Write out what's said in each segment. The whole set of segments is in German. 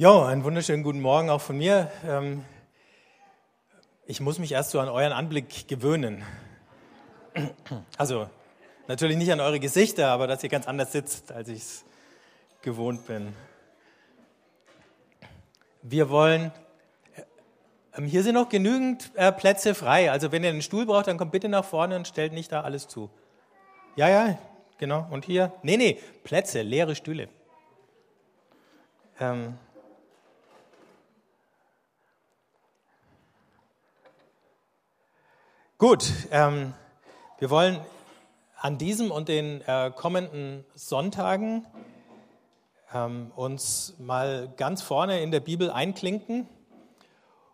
Ja, einen wunderschönen guten Morgen auch von mir. Ähm, ich muss mich erst so an euren Anblick gewöhnen. Also natürlich nicht an eure Gesichter, aber dass ihr ganz anders sitzt, als ich es gewohnt bin. Wir wollen, ähm, hier sind noch genügend äh, Plätze frei. Also wenn ihr einen Stuhl braucht, dann kommt bitte nach vorne und stellt nicht da alles zu. Ja, ja, genau. Und hier? Nee, nee, Plätze, leere Stühle. Ähm, Gut, ähm, wir wollen an diesem und den äh, kommenden Sonntagen ähm, uns mal ganz vorne in der Bibel einklinken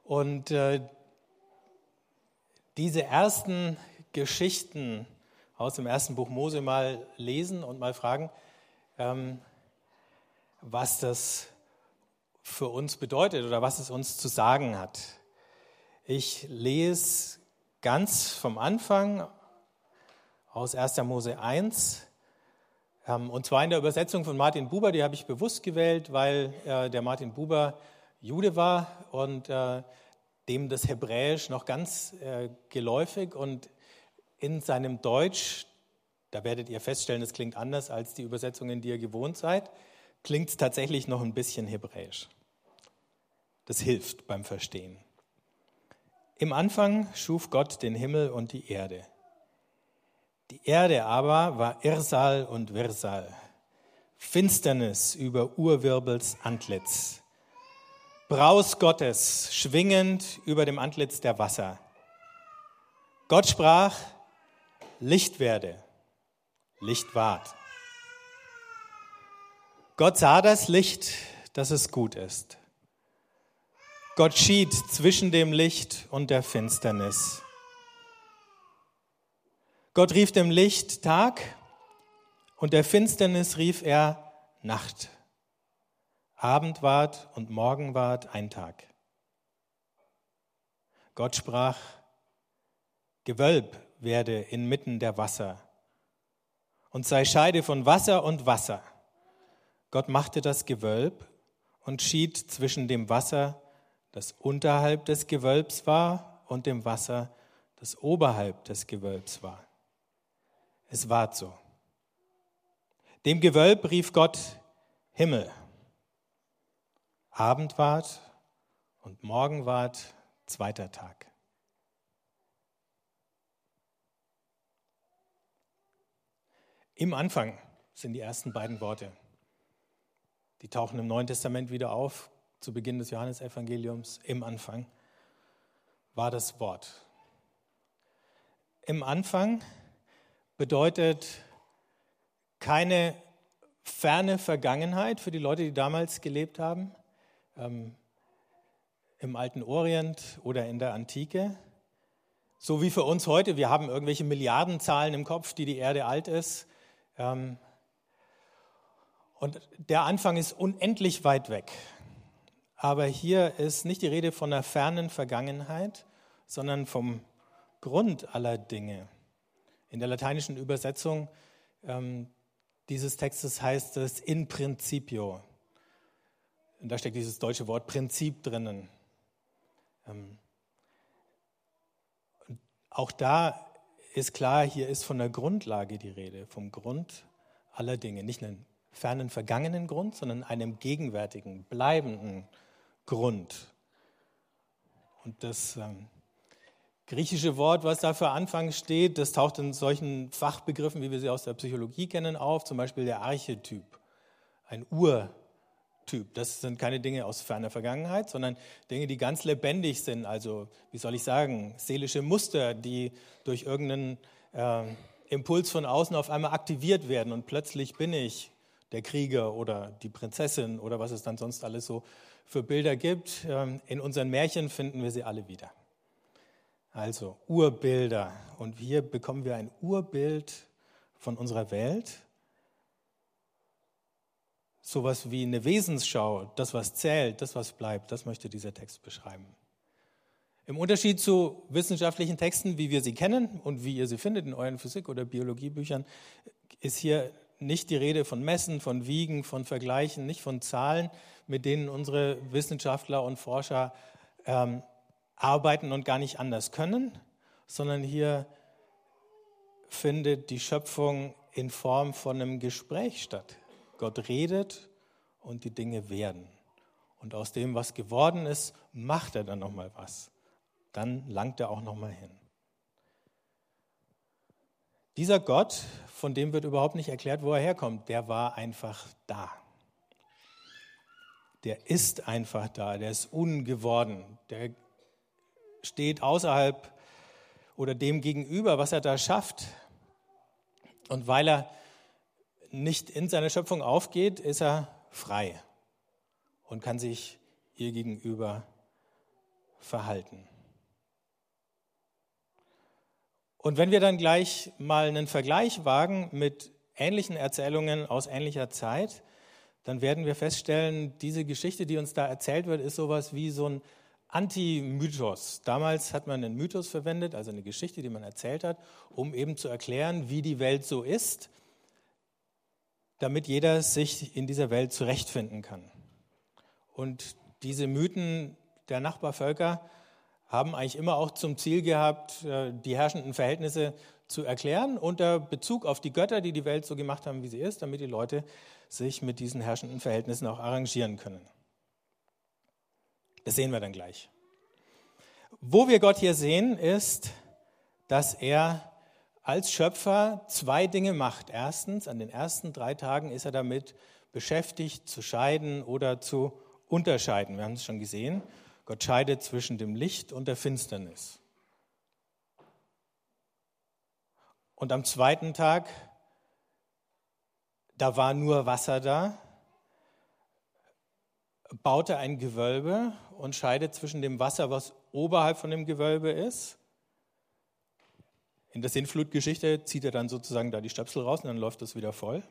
und äh, diese ersten Geschichten aus dem ersten Buch Mose mal lesen und mal fragen, ähm, was das für uns bedeutet oder was es uns zu sagen hat. Ich lese ganz vom Anfang aus 1. Mose 1. Ähm, und zwar in der Übersetzung von Martin Buber, die habe ich bewusst gewählt, weil äh, der Martin Buber Jude war und äh, dem das Hebräisch noch ganz äh, geläufig und in seinem Deutsch, da werdet ihr feststellen, es klingt anders als die Übersetzungen, die ihr gewohnt seid, klingt es tatsächlich noch ein bisschen Hebräisch. Das hilft beim Verstehen. Im Anfang schuf Gott den Himmel und die Erde. Die Erde aber war Irsal und Wirsal, Finsternis über Urwirbels Antlitz, Braus Gottes schwingend über dem Antlitz der Wasser. Gott sprach, Licht werde, Licht ward. Gott sah das Licht, dass es gut ist. Gott schied zwischen dem Licht und der Finsternis. Gott rief dem Licht Tag und der Finsternis rief er Nacht. Abend ward und Morgen ward ein Tag. Gott sprach, Gewölb werde inmitten der Wasser und sei Scheide von Wasser und Wasser. Gott machte das Gewölb und schied zwischen dem Wasser das unterhalb des Gewölbs war und dem Wasser, das oberhalb des Gewölbs war. Es war so. Dem Gewölb rief Gott Himmel. Abend ward und Morgen ward zweiter Tag. Im Anfang sind die ersten beiden Worte. Die tauchen im Neuen Testament wieder auf zu Beginn des Johannesevangeliums, im Anfang, war das Wort. Im Anfang bedeutet keine ferne Vergangenheit für die Leute, die damals gelebt haben, ähm, im alten Orient oder in der Antike. So wie für uns heute, wir haben irgendwelche Milliardenzahlen im Kopf, die die Erde alt ist. Ähm, und der Anfang ist unendlich weit weg. Aber hier ist nicht die Rede von einer fernen Vergangenheit, sondern vom Grund aller Dinge. In der lateinischen Übersetzung ähm, dieses Textes heißt es in principio. Und da steckt dieses deutsche Wort Prinzip drinnen. Ähm, auch da ist klar, hier ist von der Grundlage die Rede, vom Grund aller Dinge. Nicht einem fernen vergangenen Grund, sondern einem gegenwärtigen, bleibenden Grund. Grund. Und das ähm, griechische Wort, was da für Anfang steht, das taucht in solchen Fachbegriffen, wie wir sie aus der Psychologie kennen, auf, zum Beispiel der Archetyp, ein Urtyp. Das sind keine Dinge aus ferner Vergangenheit, sondern Dinge, die ganz lebendig sind. Also, wie soll ich sagen, seelische Muster, die durch irgendeinen äh, Impuls von außen auf einmal aktiviert werden und plötzlich bin ich der Krieger oder die Prinzessin oder was es dann sonst alles so für Bilder gibt. Ähm, in unseren Märchen finden wir sie alle wieder. Also Urbilder. Und hier bekommen wir ein Urbild von unserer Welt. Sowas wie eine Wesensschau, das, was zählt, das, was bleibt, das möchte dieser Text beschreiben. Im Unterschied zu wissenschaftlichen Texten, wie wir sie kennen und wie ihr sie findet in euren Physik- oder Biologiebüchern, ist hier nicht die Rede von Messen, von Wiegen, von Vergleichen, nicht von Zahlen, mit denen unsere Wissenschaftler und Forscher ähm, arbeiten und gar nicht anders können, sondern hier findet die Schöpfung in Form von einem Gespräch statt. Gott redet und die Dinge werden. Und aus dem, was geworden ist, macht er dann nochmal was. Dann langt er auch nochmal hin. Dieser Gott, von dem wird überhaupt nicht erklärt, wo er herkommt, der war einfach da. Der ist einfach da, der ist ungeworden, der steht außerhalb oder dem gegenüber, was er da schafft. Und weil er nicht in seine Schöpfung aufgeht, ist er frei und kann sich ihr gegenüber verhalten. Und wenn wir dann gleich mal einen Vergleich wagen mit ähnlichen Erzählungen aus ähnlicher Zeit, dann werden wir feststellen, diese Geschichte, die uns da erzählt wird, ist sowas wie so ein Anti-Mythos. Damals hat man einen Mythos verwendet, also eine Geschichte, die man erzählt hat, um eben zu erklären, wie die Welt so ist, damit jeder sich in dieser Welt zurechtfinden kann. Und diese Mythen der Nachbarvölker haben eigentlich immer auch zum Ziel gehabt, äh, die herrschenden Verhältnisse zu erklären unter Bezug auf die Götter, die die Welt so gemacht haben, wie sie ist, damit die Leute sich mit diesen herrschenden Verhältnissen auch arrangieren können. Das sehen wir dann gleich. Wo wir Gott hier sehen, ist, dass er als Schöpfer zwei Dinge macht. Erstens, an den ersten drei Tagen ist er damit beschäftigt, zu scheiden oder zu unterscheiden. Wir haben es schon gesehen. Gott scheidet zwischen dem Licht und der Finsternis. Und am zweiten Tag, da war nur Wasser da, baut er ein Gewölbe und scheidet zwischen dem Wasser, was oberhalb von dem Gewölbe ist. In der Sintflutgeschichte zieht er dann sozusagen da die Stöpsel raus und dann läuft das wieder voll,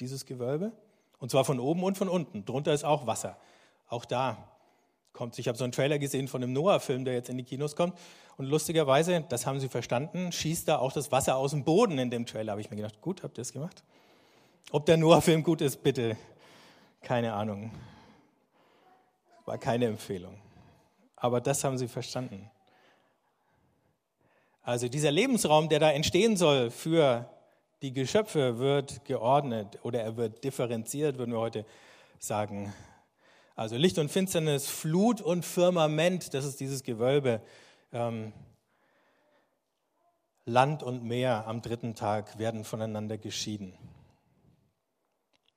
dieses Gewölbe. Und zwar von oben und von unten. Drunter ist auch Wasser. Auch da kommt Ich habe so einen Trailer gesehen von einem Noah-Film, der jetzt in die Kinos kommt. Und lustigerweise, das haben sie verstanden, schießt da auch das Wasser aus dem Boden in dem Trailer. Habe ich mir gedacht, gut, habt ihr das gemacht? Ob der Noah-Film gut ist, bitte. Keine Ahnung. War keine Empfehlung. Aber das haben sie verstanden. Also dieser Lebensraum, der da entstehen soll für die Geschöpfe, wird geordnet oder er wird differenziert, würden wir heute sagen. Also Licht und Finsternis, Flut und Firmament, das ist dieses Gewölbe. Ähm, Land und Meer am dritten Tag werden voneinander geschieden.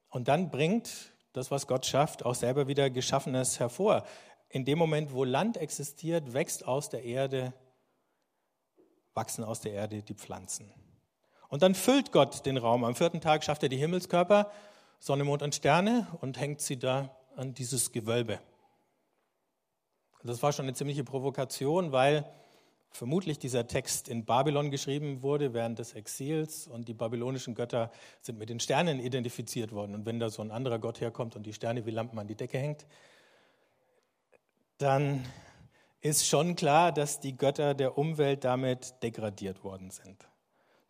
Und dann bringt das, was Gott schafft, auch selber wieder Geschaffenes hervor. In dem Moment, wo Land existiert, wächst aus der Erde, wachsen aus der Erde die Pflanzen. Und dann füllt Gott den Raum. Am vierten Tag schafft er die Himmelskörper, Sonne, Mond und Sterne und hängt sie da an dieses Gewölbe. Das war schon eine ziemliche Provokation, weil vermutlich dieser Text in Babylon geschrieben wurde während des Exils und die babylonischen Götter sind mit den Sternen identifiziert worden. Und wenn da so ein anderer Gott herkommt und die Sterne wie Lampen an die Decke hängt, dann ist schon klar, dass die Götter der Umwelt damit degradiert worden sind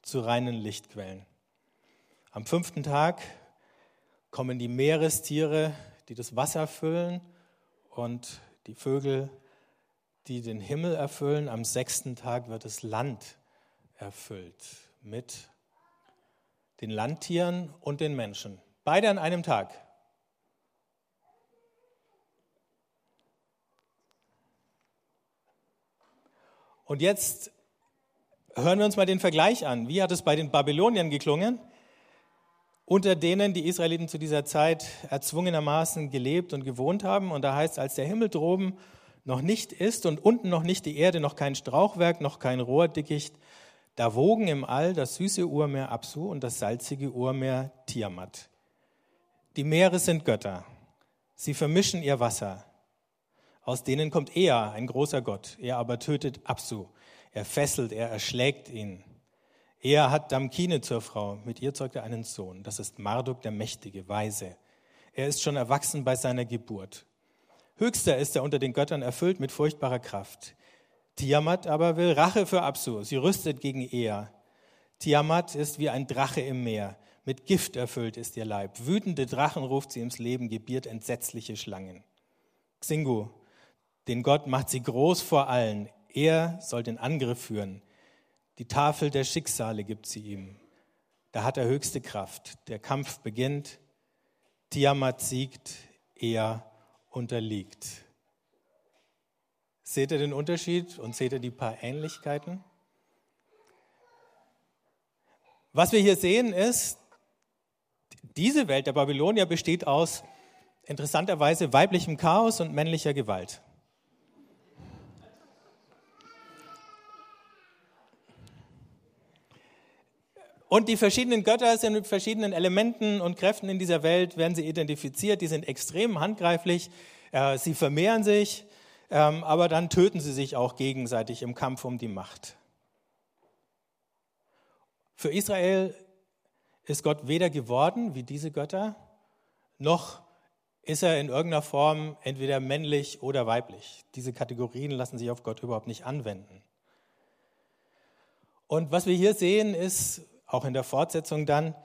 zu reinen Lichtquellen. Am fünften Tag kommen die Meerestiere, die das Wasser füllen und die Vögel die den Himmel erfüllen. Am sechsten Tag wird das Land erfüllt mit den Landtieren und den Menschen. Beide an einem Tag. Und jetzt hören wir uns mal den Vergleich an. Wie hat es bei den Babyloniern geklungen? Unter denen die Israeliten zu dieser Zeit erzwungenermaßen gelebt und gewohnt haben. Und da heißt, als der Himmel droben noch nicht ist und unten noch nicht die Erde, noch kein Strauchwerk, noch kein Rohrdickicht, da wogen im All das süße Urmeer Absu und das salzige Urmeer Tiamat. Die Meere sind Götter. Sie vermischen ihr Wasser. Aus denen kommt Ea, ein großer Gott. Er aber tötet Absu. Er fesselt, er erschlägt ihn. Er hat Damkine zur Frau. Mit ihr zeugt er einen Sohn. Das ist Marduk, der Mächtige, Weise. Er ist schon erwachsen bei seiner Geburt. Höchster ist er unter den Göttern erfüllt mit furchtbarer Kraft. Tiamat aber will Rache für Absu. Sie rüstet gegen Ea. Tiamat ist wie ein Drache im Meer. Mit Gift erfüllt ist ihr Leib. Wütende Drachen ruft sie ins Leben, gebiert entsetzliche Schlangen. Xingu, den Gott macht sie groß vor allen. Er soll den Angriff führen. Die Tafel der Schicksale gibt sie ihm. Da hat er höchste Kraft. Der Kampf beginnt. Tiamat siegt, er unterliegt. Seht ihr den Unterschied und seht ihr die paar Ähnlichkeiten? Was wir hier sehen ist, diese Welt der Babylonier besteht aus interessanterweise weiblichem Chaos und männlicher Gewalt. Und die verschiedenen Götter sind mit verschiedenen Elementen und Kräften in dieser Welt, werden sie identifiziert, die sind extrem handgreiflich, äh, sie vermehren sich, ähm, aber dann töten sie sich auch gegenseitig im Kampf um die Macht. Für Israel ist Gott weder geworden wie diese Götter, noch ist er in irgendeiner Form entweder männlich oder weiblich. Diese Kategorien lassen sich auf Gott überhaupt nicht anwenden. Und was wir hier sehen, ist auch in der Fortsetzung dann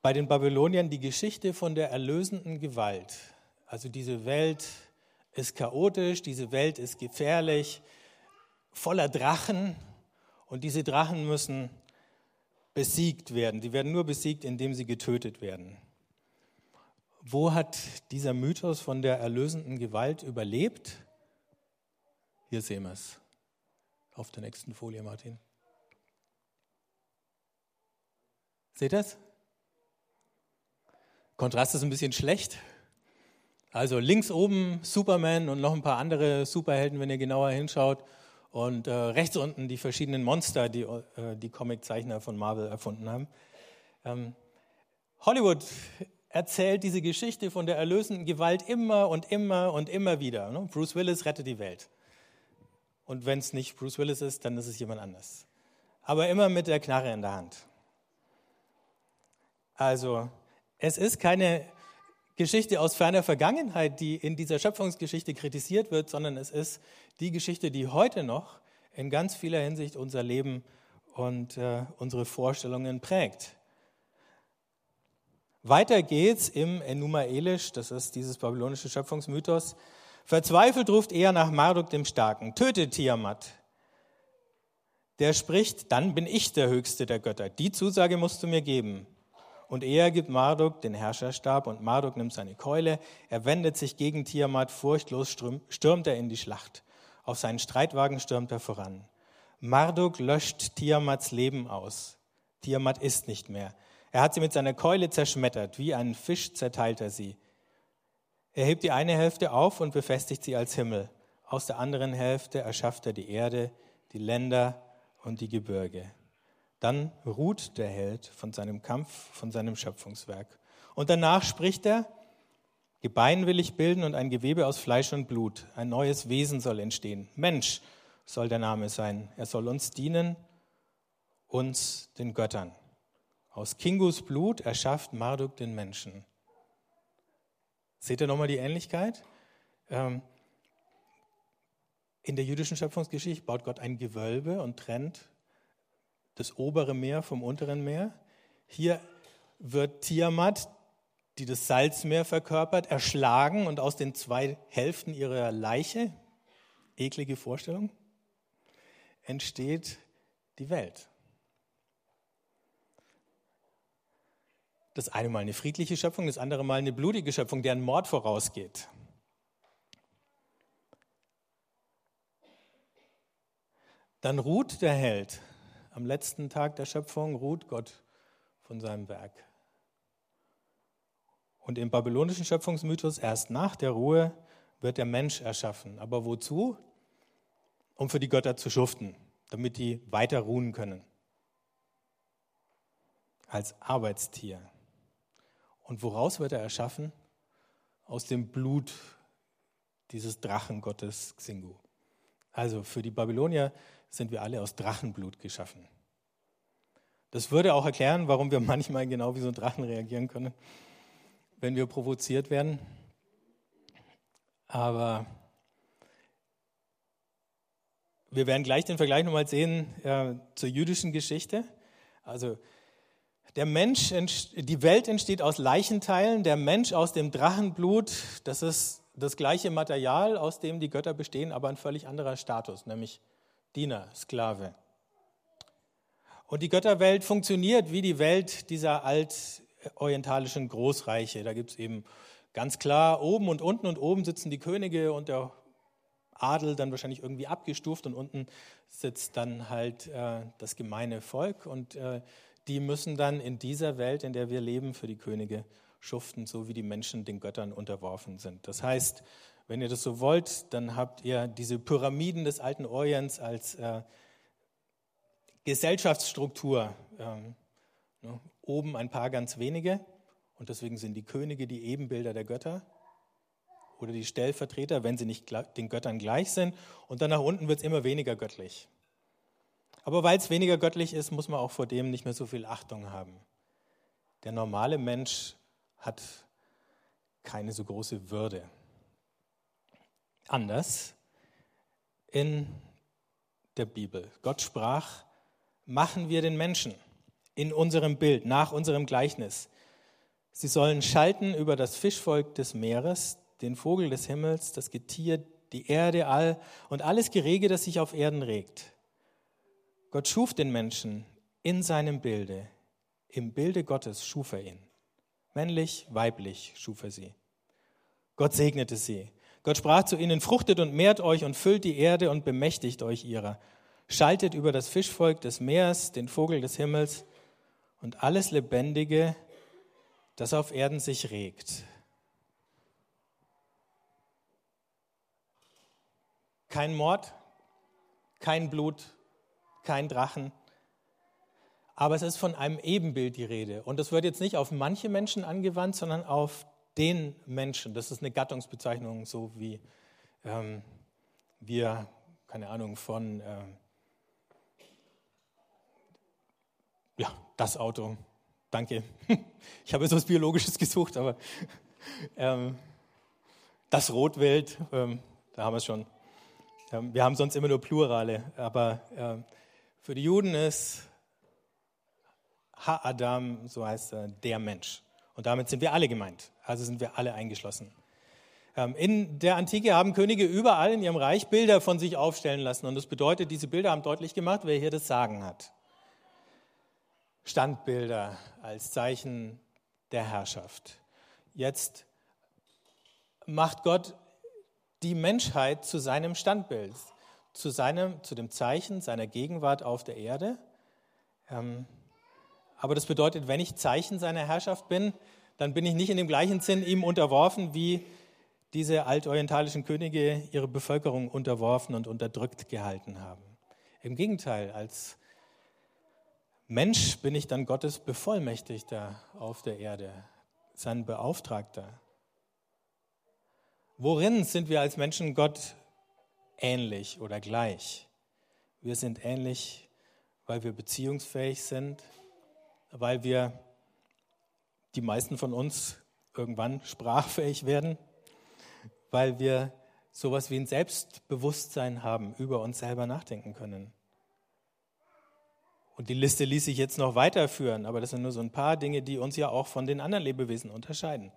bei den Babyloniern die Geschichte von der erlösenden Gewalt. Also diese Welt ist chaotisch, diese Welt ist gefährlich, voller Drachen und diese Drachen müssen besiegt werden. Sie werden nur besiegt, indem sie getötet werden. Wo hat dieser Mythos von der erlösenden Gewalt überlebt? Hier sehen wir es. Auf der nächsten Folie, Martin. Seht ihr das? Kontrast ist ein bisschen schlecht. Also links oben Superman und noch ein paar andere Superhelden, wenn ihr genauer hinschaut. Und äh, rechts unten die verschiedenen Monster, die äh, die Comiczeichner von Marvel erfunden haben. Ähm, Hollywood erzählt diese Geschichte von der erlösenden Gewalt immer und immer und immer wieder. Ne? Bruce Willis rettet die Welt. Und wenn es nicht Bruce Willis ist, dann ist es jemand anders. Aber immer mit der Knarre in der Hand. Also, es ist keine Geschichte aus ferner Vergangenheit, die in dieser Schöpfungsgeschichte kritisiert wird, sondern es ist die Geschichte, die heute noch in ganz vieler Hinsicht unser Leben und äh, unsere Vorstellungen prägt. Weiter geht's im Enuma Elish, das ist dieses babylonische Schöpfungsmythos. Verzweifelt ruft er nach Marduk dem Starken, tötet Tiamat. Der spricht, dann bin ich der Höchste der Götter. Die Zusage musst du mir geben. Und er gibt Marduk den Herrscherstab und Marduk nimmt seine Keule. Er wendet sich gegen Tiamat, furchtlos stürmt er in die Schlacht. Auf seinen Streitwagen stürmt er voran. Marduk löscht Tiamats Leben aus. Tiamat ist nicht mehr. Er hat sie mit seiner Keule zerschmettert, wie ein Fisch zerteilt er sie. Er hebt die eine Hälfte auf und befestigt sie als Himmel. Aus der anderen Hälfte erschafft er die Erde, die Länder und die Gebirge. Dann ruht der Held von seinem Kampf, von seinem Schöpfungswerk. Und danach spricht er, Gebein will ich bilden und ein Gewebe aus Fleisch und Blut. Ein neues Wesen soll entstehen. Mensch soll der Name sein. Er soll uns dienen, uns den Göttern. Aus Kingus Blut erschafft Marduk den Menschen. Seht ihr nochmal die Ähnlichkeit? Ähm, in der jüdischen Schöpfungsgeschichte baut Gott ein Gewölbe und trennt das obere Meer vom unteren Meer. Hier wird Tiamat, die das Salzmeer verkörpert, erschlagen und aus den zwei Hälften ihrer Leiche, eklige Vorstellung, entsteht die Welt. Das eine Mal eine friedliche Schöpfung, das andere Mal eine blutige Schöpfung, deren Mord vorausgeht. Dann ruht der Held am letzten Tag der Schöpfung ruht Gott von seinem Werk. Und im babylonischen Schöpfungsmythos erst nach der Ruhe wird der Mensch erschaffen. Aber wozu? Um für die Götter zu schuften, damit die weiter ruhen können. Als Arbeitstier. Und woraus wird er erschaffen? Aus dem Blut dieses Drachengottes Xingu. Also für die Babylonier sind wir alle aus Drachenblut geschaffen. Das würde auch erklären, warum wir manchmal genau wie so ein Drachen reagieren können, wenn wir provoziert werden. Aber wir werden gleich den Vergleich nochmal sehen äh, zur jüdischen Geschichte. Also Der Mensch, die Welt entsteht aus Leichenteilen, der Mensch aus dem Drachenblut, das ist das gleiche Material, aus dem die Götter bestehen, aber ein völlig anderer Status, nämlich Diener, Sklave. Und die Götterwelt funktioniert wie die Welt dieser altorientalischen Großreiche. Da gibt es eben ganz klar oben und unten und oben sitzen die Könige und der Adel dann wahrscheinlich irgendwie abgestuft und unten sitzt dann halt äh, das gemeine Volk und äh, die müssen dann in dieser Welt, in der wir leben, für die Könige schuften, so wie die Menschen den Göttern unterworfen sind. Das heißt, wenn ihr das so wollt, dann habt ihr diese Pyramiden des alten Orients als äh, Gesellschaftsstruktur. Ähm, ne, oben ein paar ganz wenige und deswegen sind die Könige die Ebenbilder der Götter oder die Stellvertreter, wenn sie nicht den Göttern gleich sind. Und dann nach unten wird es immer weniger göttlich. Aber weil es weniger göttlich ist, muss man auch vor dem nicht mehr so viel Achtung haben. Der normale Mensch hat keine so große Würde. Anders in der Bibel. Gott sprach, machen wir den Menschen in unserem Bild, nach unserem Gleichnis. Sie sollen schalten über das Fischvolk des Meeres, den Vogel des Himmels, das Getier, die Erde, all und alles Gerege, das sich auf Erden regt. Gott schuf den Menschen in seinem Bilde. Im Bilde Gottes schuf er ihn. Männlich, weiblich schuf er sie. Gott segnete sie. Gott sprach zu ihnen, fruchtet und mehrt euch und füllt die Erde und bemächtigt euch ihrer. Schaltet über das Fischvolk des Meeres, den Vogel des Himmels und alles Lebendige, das auf Erden sich regt. Kein Mord, kein Blut, kein Drachen. Aber es ist von einem Ebenbild die Rede. Und das wird jetzt nicht auf manche Menschen angewandt, sondern auf den Menschen. Das ist eine Gattungsbezeichnung, so wie ähm, wir, keine Ahnung, von, äh, ja, das Auto. Danke. Ich habe jetzt was Biologisches gesucht, aber ähm, das Rotwild, ähm, da haben wir es schon. Ähm, wir haben sonst immer nur Plurale, aber ähm, für die Juden ist Ha-Adam, so heißt er, der Mensch. Und damit sind wir alle gemeint. Also sind wir alle eingeschlossen. Ähm, in der Antike haben Könige überall in ihrem Reich Bilder von sich aufstellen lassen. Und das bedeutet, diese Bilder haben deutlich gemacht, wer hier das Sagen hat. Standbilder als Zeichen der Herrschaft. Jetzt macht Gott die Menschheit zu seinem Standbild, zu, seinem, zu dem Zeichen seiner Gegenwart auf der Erde. Ähm, aber das bedeutet, wenn ich Zeichen seiner Herrschaft bin, dann bin ich nicht in dem gleichen Sinn ihm unterworfen, wie diese altorientalischen Könige ihre Bevölkerung unterworfen und unterdrückt gehalten haben. Im Gegenteil, als Mensch bin ich dann Gottes Bevollmächtigter auf der Erde, sein Beauftragter. Worin sind wir als Menschen Gott ähnlich oder gleich? Wir sind ähnlich, weil wir beziehungsfähig sind, weil wir, die meisten von uns, irgendwann sprachfähig werden, weil wir sowas wie ein Selbstbewusstsein haben, über uns selber nachdenken können. Und die Liste ließ sich jetzt noch weiterführen, aber das sind nur so ein paar Dinge, die uns ja auch von den anderen Lebewesen unterscheiden.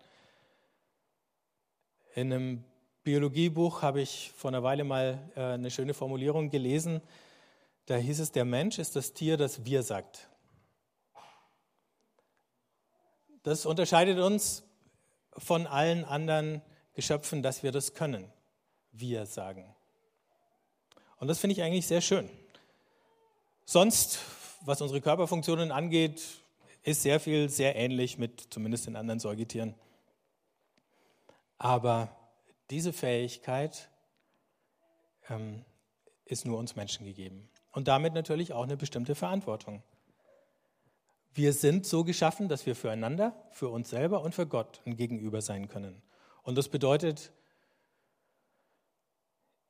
In einem Biologiebuch habe ich vor einer Weile mal äh, eine schöne Formulierung gelesen. Da hieß es, der Mensch ist das Tier, das wir sagt. Das unterscheidet uns von allen anderen Geschöpfen, dass wir das können. Wir sagen. Und das finde ich eigentlich sehr schön. Sonst, was unsere Körperfunktionen angeht, ist sehr viel sehr ähnlich mit zumindest den anderen Säugetieren. Aber diese Fähigkeit ähm, ist nur uns Menschen gegeben. Und damit natürlich auch eine bestimmte Verantwortung. Wir sind so geschaffen, dass wir füreinander, für uns selber und für Gott ein Gegenüber sein können. Und das bedeutet,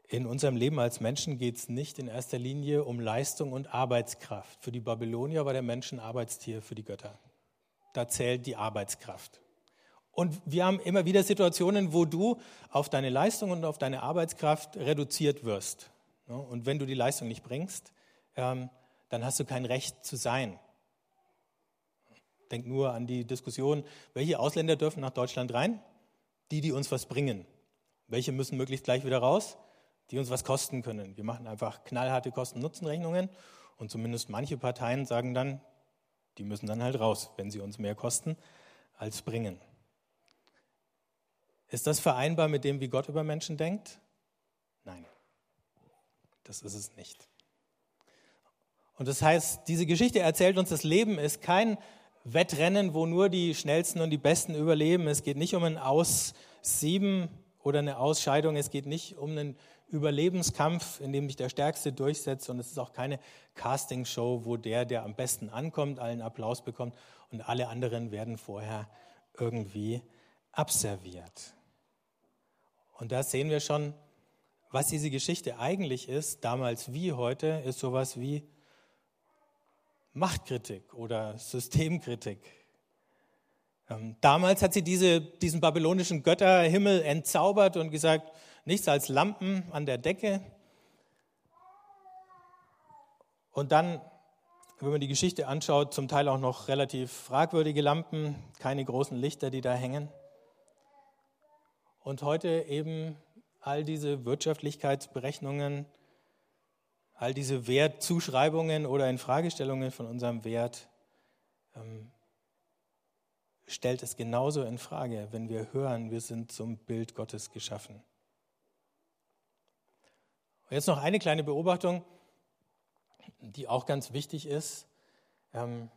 in unserem Leben als Menschen geht es nicht in erster Linie um Leistung und Arbeitskraft. Für die Babylonier war der Mensch ein Arbeitstier für die Götter. Da zählt die Arbeitskraft. Und wir haben immer wieder Situationen, wo du auf deine Leistung und auf deine Arbeitskraft reduziert wirst. Und wenn du die Leistung nicht bringst, ähm, dann hast du kein Recht zu sein. Denk nur an die Diskussion, welche Ausländer dürfen nach Deutschland rein? Die, die uns was bringen. Welche müssen möglichst gleich wieder raus? Die uns was kosten können. Wir machen einfach knallharte Kosten-Nutzen-Rechnungen und zumindest manche Parteien sagen dann, die müssen dann halt raus, wenn sie uns mehr kosten als bringen. Ist das vereinbar mit dem, wie Gott über Menschen denkt? Nein, das ist es nicht. Und das heißt, diese Geschichte erzählt uns, das Leben ist kein Wettrennen, wo nur die Schnellsten und die Besten überleben. Es geht nicht um ein Aussieben oder eine Ausscheidung. Es geht nicht um einen Überlebenskampf, in dem sich der Stärkste durchsetzt. Und es ist auch keine Castingshow, wo der, der am besten ankommt, allen Applaus bekommt und alle anderen werden vorher irgendwie abserviert. Und da sehen wir schon, was diese Geschichte eigentlich ist, damals wie heute, ist sowas wie Machtkritik oder Systemkritik. Ähm, damals hat sie diese, diesen babylonischen Götterhimmel entzaubert und gesagt, nichts als Lampen an der Decke. Und dann, wenn man die Geschichte anschaut, zum Teil auch noch relativ fragwürdige Lampen, keine großen Lichter, die da hängen. Und heute eben all diese Wirtschaftlichkeitsberechnungen, all diese Wertzuschreibungen oder Infragestellungen von unserem Wert ähm, stellt es genauso in Frage, wenn wir hören, wir sind zum Bild Gottes geschaffen. Und jetzt noch eine kleine Beobachtung, die auch ganz wichtig ist. Ähm,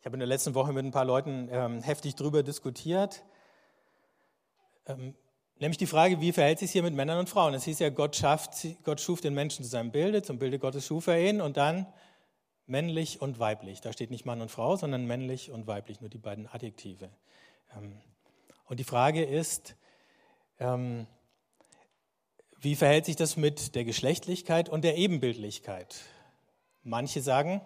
ich habe in der letzten Woche mit ein paar Leuten ähm, heftig darüber diskutiert. Nämlich die Frage, wie verhält sich hier mit Männern und Frauen? Es hieß ja, Gott, schafft, Gott schuf den Menschen zu seinem Bilde, zum Bilde Gottes schuf er ihn und dann männlich und weiblich. Da steht nicht Mann und Frau, sondern männlich und weiblich, nur die beiden Adjektive. Ähm, und die Frage ist, ähm, wie verhält sich das mit der Geschlechtlichkeit und der Ebenbildlichkeit? Manche sagen,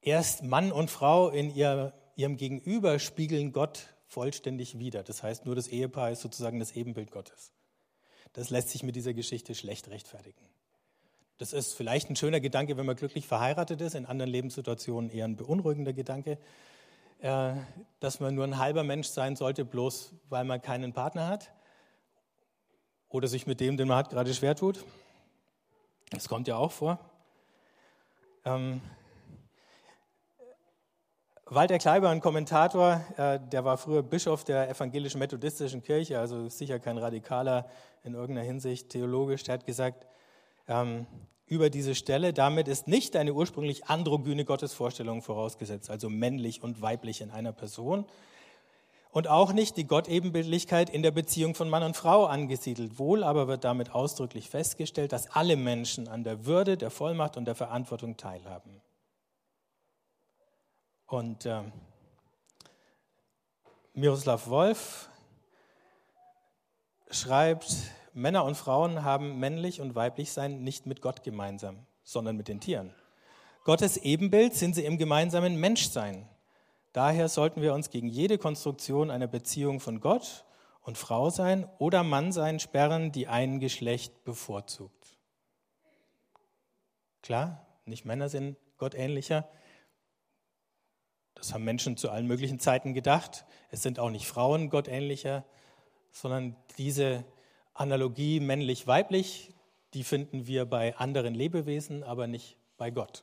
erst Mann und Frau in ihrem Gegenüber spiegeln Gott vollständig wider. Das heißt, nur das Ehepaar ist sozusagen das Ebenbild Gottes. Das lässt sich mit dieser Geschichte schlecht rechtfertigen. Das ist vielleicht ein schöner Gedanke, wenn man glücklich verheiratet ist, in anderen Lebenssituationen eher ein beunruhigender Gedanke, äh, dass man nur ein halber Mensch sein sollte, bloß weil man keinen Partner hat oder sich mit dem, den man hat, gerade schwer tut. Das kommt ja auch vor. Walter Kleiber, ein Kommentator, äh, der war früher Bischof der evangelischen methodistischen Kirche, also sicher kein Radikaler in irgendeiner Hinsicht theologisch, der hat gesagt ähm, über diese Stelle, damit ist nicht eine ursprünglich androgyne Gottesvorstellung vorausgesetzt, also männlich und weiblich in einer Person, und auch nicht die Gottebenbildlichkeit in der Beziehung von Mann und Frau angesiedelt. Wohl aber wird damit ausdrücklich festgestellt, dass alle Menschen an der Würde, der Vollmacht und der Verantwortung teilhaben. Und äh, Miroslav Wolf schreibt, Männer und Frauen haben männlich und weiblich sein nicht mit Gott gemeinsam, sondern mit den Tieren. Gottes Ebenbild sind sie im gemeinsamen Menschsein. Daher sollten wir uns gegen jede Konstruktion einer Beziehung von Gott und Frau sein oder Mann sein sperren, die ein Geschlecht bevorzugt. Klar, nicht Männer sind Gott ähnlicher, das haben Menschen zu allen möglichen Zeiten gedacht. Es sind auch nicht Frauen gottähnlicher, sondern diese Analogie männlich-weiblich, die finden wir bei anderen Lebewesen, aber nicht bei Gott.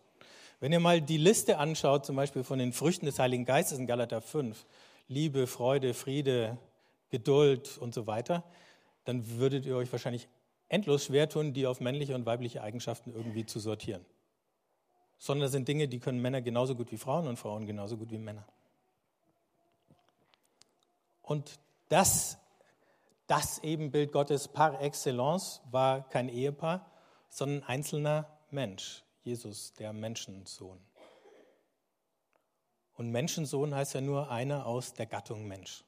Wenn ihr mal die Liste anschaut, zum Beispiel von den Früchten des Heiligen Geistes in Galater 5, Liebe, Freude, Friede, Geduld und so weiter, dann würdet ihr euch wahrscheinlich endlos schwer tun, die auf männliche und weibliche Eigenschaften irgendwie zu sortieren sondern das sind Dinge, die können Männer genauso gut wie Frauen und Frauen genauso gut wie Männer. Und das, das Ebenbild Gottes par excellence war kein Ehepaar, sondern ein einzelner Mensch, Jesus, der Menschensohn. Und Menschensohn heißt ja nur einer aus der Gattung Mensch.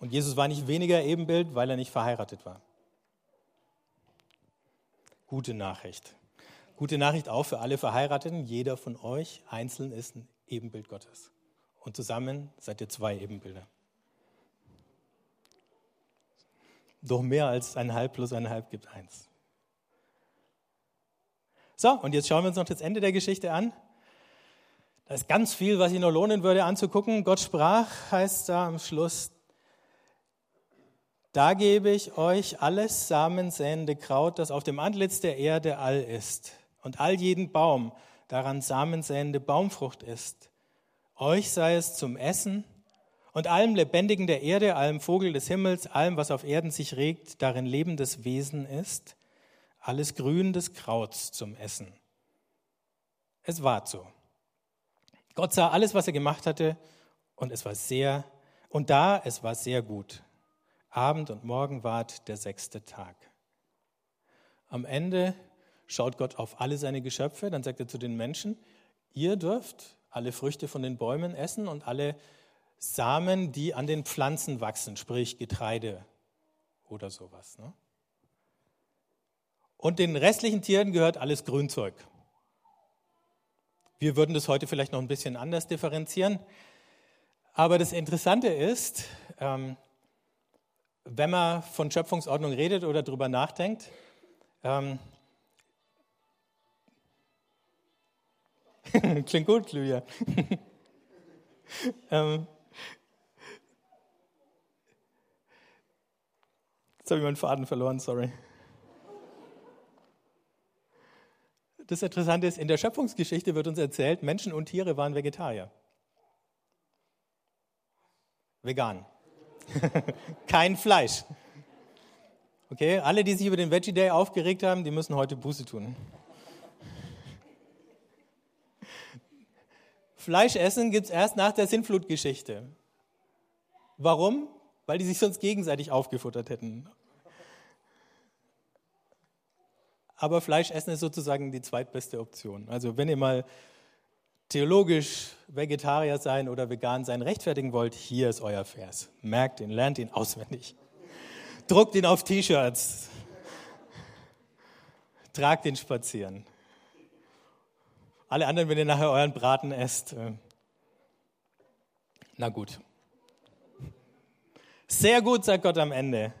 Und Jesus war nicht weniger Ebenbild, weil er nicht verheiratet war gute Nachricht. Gute Nachricht auch für alle Verheirateten. Jeder von euch einzeln ist ein Ebenbild Gottes. Und zusammen seid ihr zwei Ebenbilder. Doch mehr als ein Halb plus ein Halb gibt eins. So, und jetzt schauen wir uns noch das Ende der Geschichte an. Da ist ganz viel, was sich noch lohnen würde anzugucken. Gott sprach, heißt da am Schluss, da gebe ich euch alles samensäende Kraut, das auf dem Antlitz der Erde all ist, und all jeden Baum, daran samensäende Baumfrucht ist. Euch sei es zum Essen und allem Lebendigen der Erde, allem Vogel des Himmels, allem, was auf Erden sich regt, darin lebendes Wesen ist, alles Grün des Krauts zum Essen. Es war so. Gott sah alles, was er gemacht hatte, und es war sehr, und da, es war sehr gut. Abend und Morgen ward der sechste Tag. Am Ende schaut Gott auf alle seine Geschöpfe, dann sagt er zu den Menschen, ihr dürft alle Früchte von den Bäumen essen und alle Samen, die an den Pflanzen wachsen, sprich Getreide oder sowas. Ne? Und den restlichen Tieren gehört alles Grünzeug. Wir würden das heute vielleicht noch ein bisschen anders differenzieren. Aber das Interessante ist, ähm, wenn man von Schöpfungsordnung redet oder darüber nachdenkt, ähm, klingt gut, Lydia. ähm, jetzt habe ich meinen Faden verloren, sorry. Das Interessante ist, in der Schöpfungsgeschichte wird uns erzählt, Menschen und Tiere waren Vegetarier. Vegan. Kein Fleisch. Okay, alle, die sich über den Veggie Day aufgeregt haben, die müssen heute Buße tun. Fleisch essen gibt es erst nach der Sintflutgeschichte. Warum? Weil die sich sonst gegenseitig aufgefuttert hätten. aber Fleisch essen ist sozusagen die zweitbeste Option. Also wenn ihr mal theologisch Vegetarier sein oder vegan sein rechtfertigen wollt, hier ist euer Vers. Merkt ihn, lernt ihn auswendig. Druckt ihn auf T-Shirts. Tragt ihn spazieren. Alle anderen, wenn ihr nachher euren Braten esst, äh, na gut. Sehr gut, sagt Gott am Ende.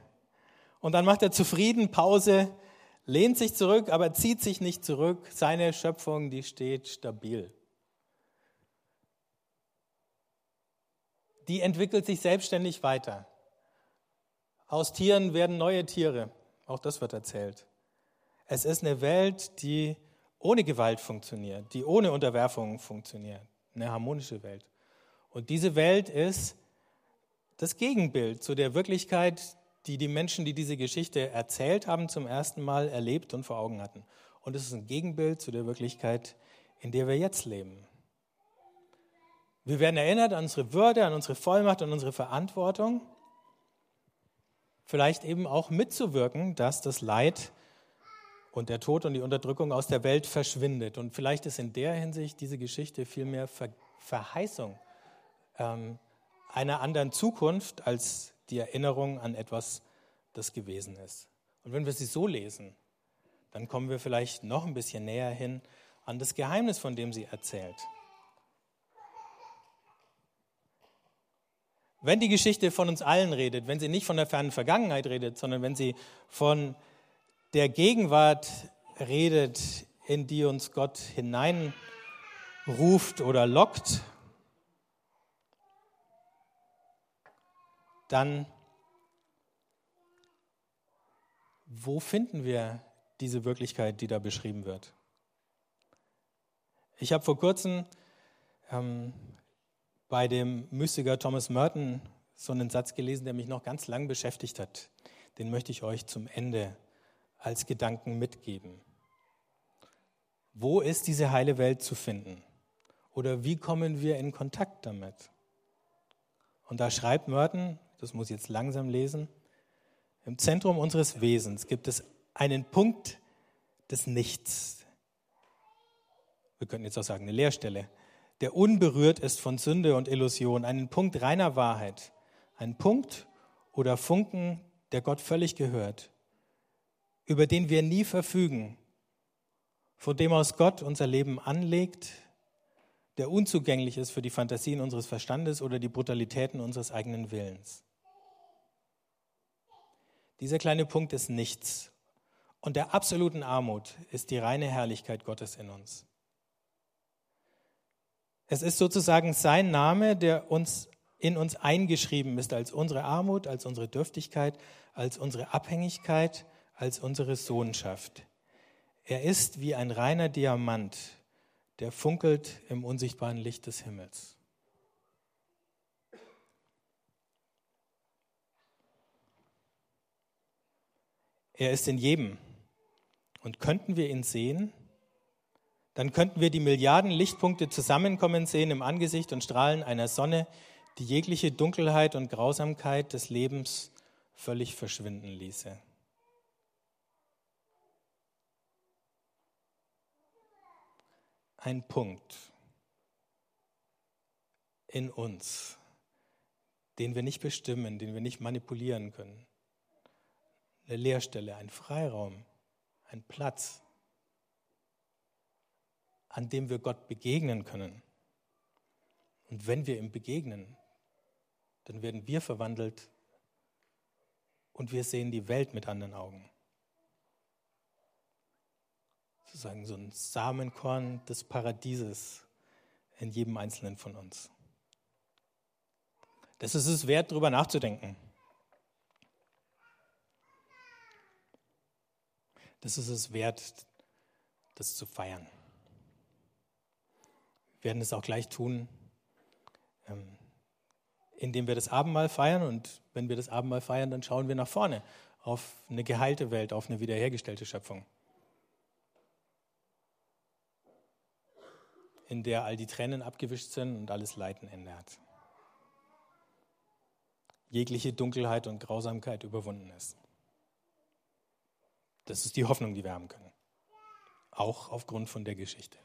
Und dann macht er zufrieden Pause lehnt sich zurück, aber zieht sich nicht zurück. Seine Schöpfung, die steht stabil. Die entwickelt sich selbstständig weiter. Aus Tieren werden neue Tiere. Auch das wird erzählt. Es ist eine Welt, die ohne Gewalt funktioniert, die ohne Unterwerfung funktioniert. Eine harmonische Welt. Und diese Welt ist das Gegenbild zu der Wirklichkeit, die die Menschen, die diese Geschichte erzählt haben, zum ersten Mal erlebt und vor Augen hatten. Und es ist ein Gegenbild zu der Wirklichkeit, in der wir jetzt leben. Wir werden erinnert an unsere Würde, an unsere Vollmacht und unsere Verantwortung. Vielleicht eben auch mitzuwirken, dass das Leid und der Tod und die Unterdrückung aus der Welt verschwindet. Und vielleicht ist in der Hinsicht diese Geschichte vielmehr Ver Verheißung ähm, einer anderen Zukunft als die Erinnerung an etwas, das gewesen ist. Und wenn wir sie so lesen, dann kommen wir vielleicht noch ein bisschen näher hin an das Geheimnis, von dem sie erzählt. Wenn die Geschichte von uns allen redet, wenn sie nicht von der fernen Vergangenheit redet, sondern wenn sie von der Gegenwart redet, in die uns Gott hineinruft oder lockt, dann wo finden wir diese Wirklichkeit, die da beschrieben wird? Ich habe vor kurzem ähm, bei dem Mystiker Thomas Merton so einen Satz gelesen, der mich noch ganz lang beschäftigt hat. Den möchte ich euch zum Ende als Gedanken mitgeben. Wo ist diese heile Welt zu finden? Oder wie kommen wir in Kontakt damit? Und da schreibt Merton, das muss ich jetzt langsam lesen, im Zentrum unseres Wesens gibt es einen Punkt des Nichts. Wir könnten jetzt auch sagen, eine Leerstelle, der unberührt ist von Sünde und Illusion, einen Punkt reiner Wahrheit, einen Punkt oder Funken, der Gott völlig gehört, über den wir nie verfügen, von dem aus Gott unser Leben anlegt, der unzugänglich ist für die Fantasien unseres Verstandes oder die Brutalitäten unseres eigenen Willens. Dieser kleine Punkt ist nichts. und der absoluten Armut ist die reine Herrlichkeit Gottes in uns. Es ist sozusagen sein Name, der uns in uns eingeschrieben ist als unsere Armut, als unsere Dürftigkeit, als unsere Abhängigkeit, als unsere Sohnschaft. Er ist wie ein reiner Diamant, der funkelt im unsichtbaren Licht des Himmels. Er ist in jedem. Und könnten wir ihn sehen, dann könnten wir die Milliarden Lichtpunkte zusammenkommen sehen im Angesicht und Strahlen einer Sonne, die jegliche Dunkelheit und Grausamkeit des Lebens völlig verschwinden ließe. Ein Punkt in uns, den wir nicht bestimmen, den wir nicht manipulieren können. Eine Leerstelle, ein Freiraum, ein Platz, an dem wir Gott begegnen können. Und wenn wir ihm begegnen, dann werden wir verwandelt und wir sehen die Welt mit anderen Augen. Sozusagen so ein Samenkorn des Paradieses in jedem Einzelnen von uns. Das ist es wert, darüber nachzudenken. Das ist es wert, das zu feiern. Werden es auch gleich tun, ähm, indem wir das Abendmahl feiern. Und wenn wir das Abendmahl feiern, dann schauen wir nach vorne auf eine geheilte Welt, auf eine wiederhergestellte Schöpfung, in der all die Tränen abgewischt sind und alles Leiden Ende. Jegliche Dunkelheit und Grausamkeit überwunden ist. Das ist die Hoffnung, die wir haben können. Auch aufgrund von der Geschichte.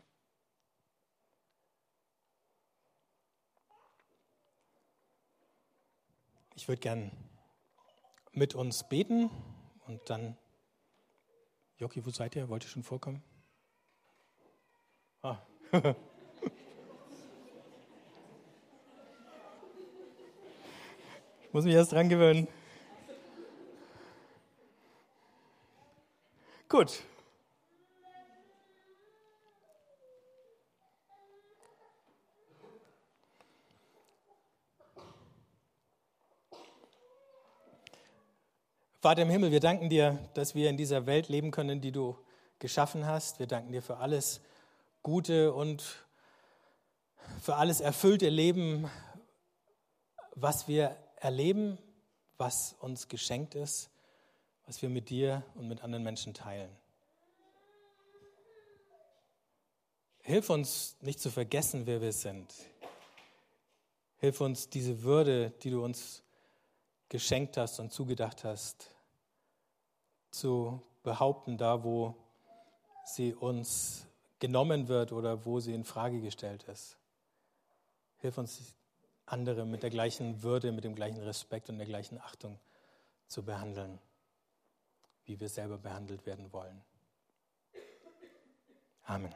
Ich würde gern mit uns beten und dann, Joki, wo seid ihr? Wollt ihr schon vorkommen? Ah. ich muss mich erst dran gewöhnen. Gut. Vater im Himmel, wir danken dir, dass wir in dieser Welt leben können, die du geschaffen hast. Wir danken dir für alles Gute und für alles erfüllte Leben, was wir erleben, was uns geschenkt ist, was wir mit dir und mit anderen Menschen teilen. Hilf uns nicht zu vergessen, wer wir sind. Hilf uns diese Würde, die du uns geschenkt hast und zugedacht hast, zu behaupten, da wo sie uns genommen wird oder wo sie in Frage gestellt ist. Hilf uns, andere mit der gleichen Würde, mit dem gleichen Respekt und der gleichen Achtung zu behandeln, wie wir selber behandelt werden wollen. Amen.